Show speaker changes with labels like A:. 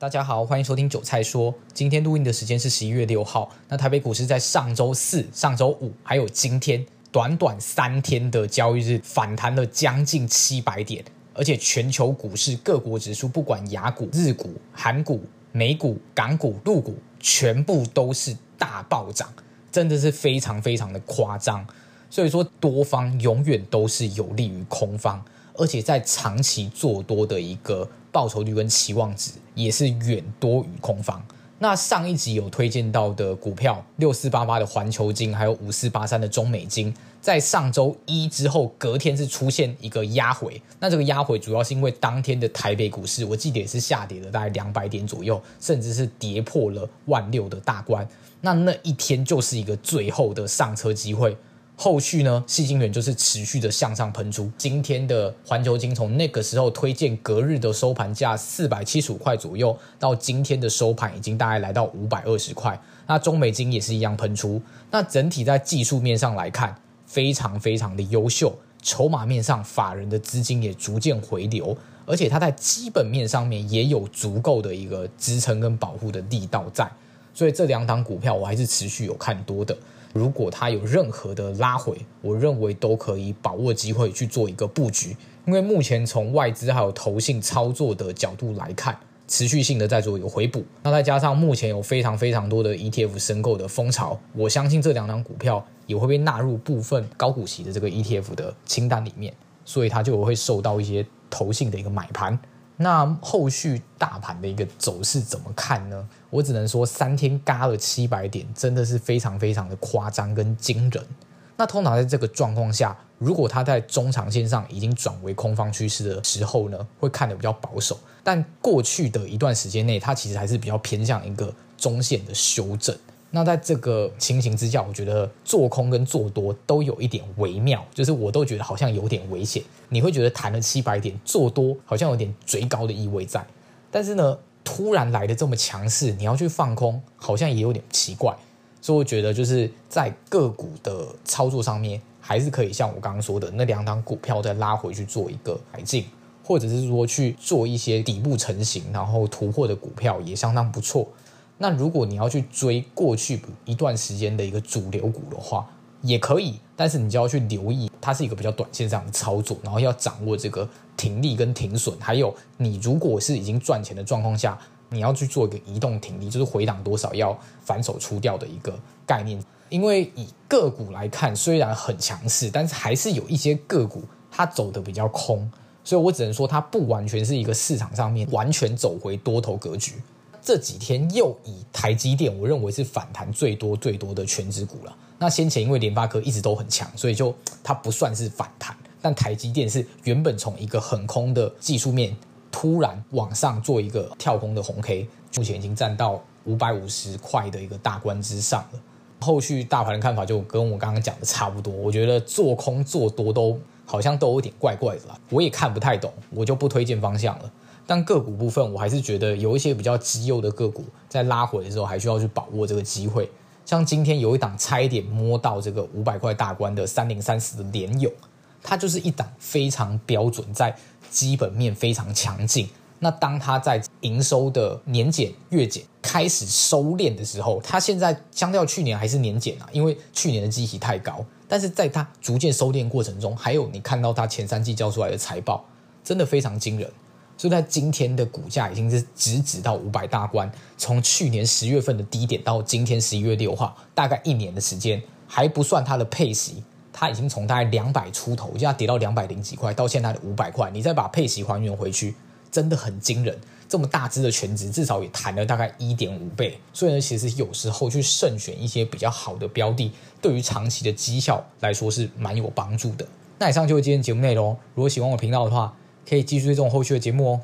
A: 大家好，欢迎收听韭菜说。今天录音的时间是十一月六号。那台北股市在上周四、上周五还有今天短短三天的交易日反弹了将近七百点，而且全球股市各国指数，不管亚股、日股、韩股、美股、港股、陆股，全部都是大暴涨，真的是非常非常的夸张。所以说，多方永远都是有利于空方，而且在长期做多的一个。报酬率跟期望值也是远多于空方。那上一集有推荐到的股票六四八八的环球金，还有五四八三的中美金，在上周一之后，隔天是出现一个压回。那这个压回主要是因为当天的台北股市，我记得也是下跌了大概两百点左右，甚至是跌破了万六的大关。那那一天就是一个最后的上车机会。后续呢，细晶圆就是持续的向上喷出。今天的环球晶从那个时候推荐隔日的收盘价四百七十五块左右，到今天的收盘已经大概来到五百二十块。那中美晶也是一样喷出。那整体在技术面上来看，非常非常的优秀。筹码面上，法人的资金也逐渐回流，而且它在基本面上面也有足够的一个支撑跟保护的力道在。所以这两档股票我还是持续有看多的。如果它有任何的拉回，我认为都可以把握机会去做一个布局，因为目前从外资还有投信操作的角度来看，持续性的在做一个回补。那再加上目前有非常非常多的 ETF 申购的风潮，我相信这两档股票也会被纳入部分高股息的这个 ETF 的清单里面，所以它就会受到一些投信的一个买盘。那后续大盘的一个走势怎么看呢？我只能说三天嘎了七百点，真的是非常非常的夸张跟惊人。那通常在这个状况下，如果它在中长线上已经转为空方趋势的时候呢，会看得比较保守。但过去的一段时间内，它其实还是比较偏向一个中线的修正。那在这个情形之下，我觉得做空跟做多都有一点微妙，就是我都觉得好像有点危险。你会觉得弹了七百点，做多好像有点追高的意味在，但是呢，突然来的这么强势，你要去放空，好像也有点奇怪。所以我觉得就是在个股的操作上面，还是可以像我刚刚说的那两档股票再拉回去做一个改进，或者是说去做一些底部成型然后突破的股票，也相当不错。那如果你要去追过去一段时间的一个主流股的话，也可以，但是你就要去留意，它是一个比较短线上的操作，然后要掌握这个停利跟停损，还有你如果是已经赚钱的状况下，你要去做一个移动停利，就是回档多少要反手出掉的一个概念。因为以个股来看，虽然很强势，但是还是有一些个股它走得比较空，所以我只能说它不完全是一个市场上面完全走回多头格局。这几天又以台积电，我认为是反弹最多最多的全值股了。那先前因为联发科一直都很强，所以就它不算是反弹。但台积电是原本从一个很空的技术面突然往上做一个跳空的红 K，目前已经站到五百五十块的一个大关之上了。后续大盘的看法就跟我刚刚讲的差不多，我觉得做空做多都好像都有点怪怪的啦，我也看不太懂，我就不推荐方向了。但个股部分，我还是觉得有一些比较绩优的个股，在拉回的时候，还需要去把握这个机会。像今天有一档差一点摸到这个五百块大关的三零三四的联咏，它就是一档非常标准，在基本面非常强劲。那当它在营收的年减月减开始收敛的时候，它现在相较去年还是年减啊，因为去年的基期太高。但是在它逐渐收敛过程中，还有你看到它前三季交出来的财报，真的非常惊人。所以在今天的股价已经是直指到五百大关，从去年十月份的低点到今天十一月六号，大概一年的时间，还不算它的配息，它已经从大概两百出头，一下跌到两百零几块，到现在的五百块，你再把配息还原回去，真的很惊人。这么大只的全值，至少也弹了大概一点五倍。所以呢，其实有时候去慎选一些比较好的标的，对于长期的绩效来说是蛮有帮助的。那以上就是今天节目内容。如果喜欢我频道的话，可以继续追踪后续的节目哦。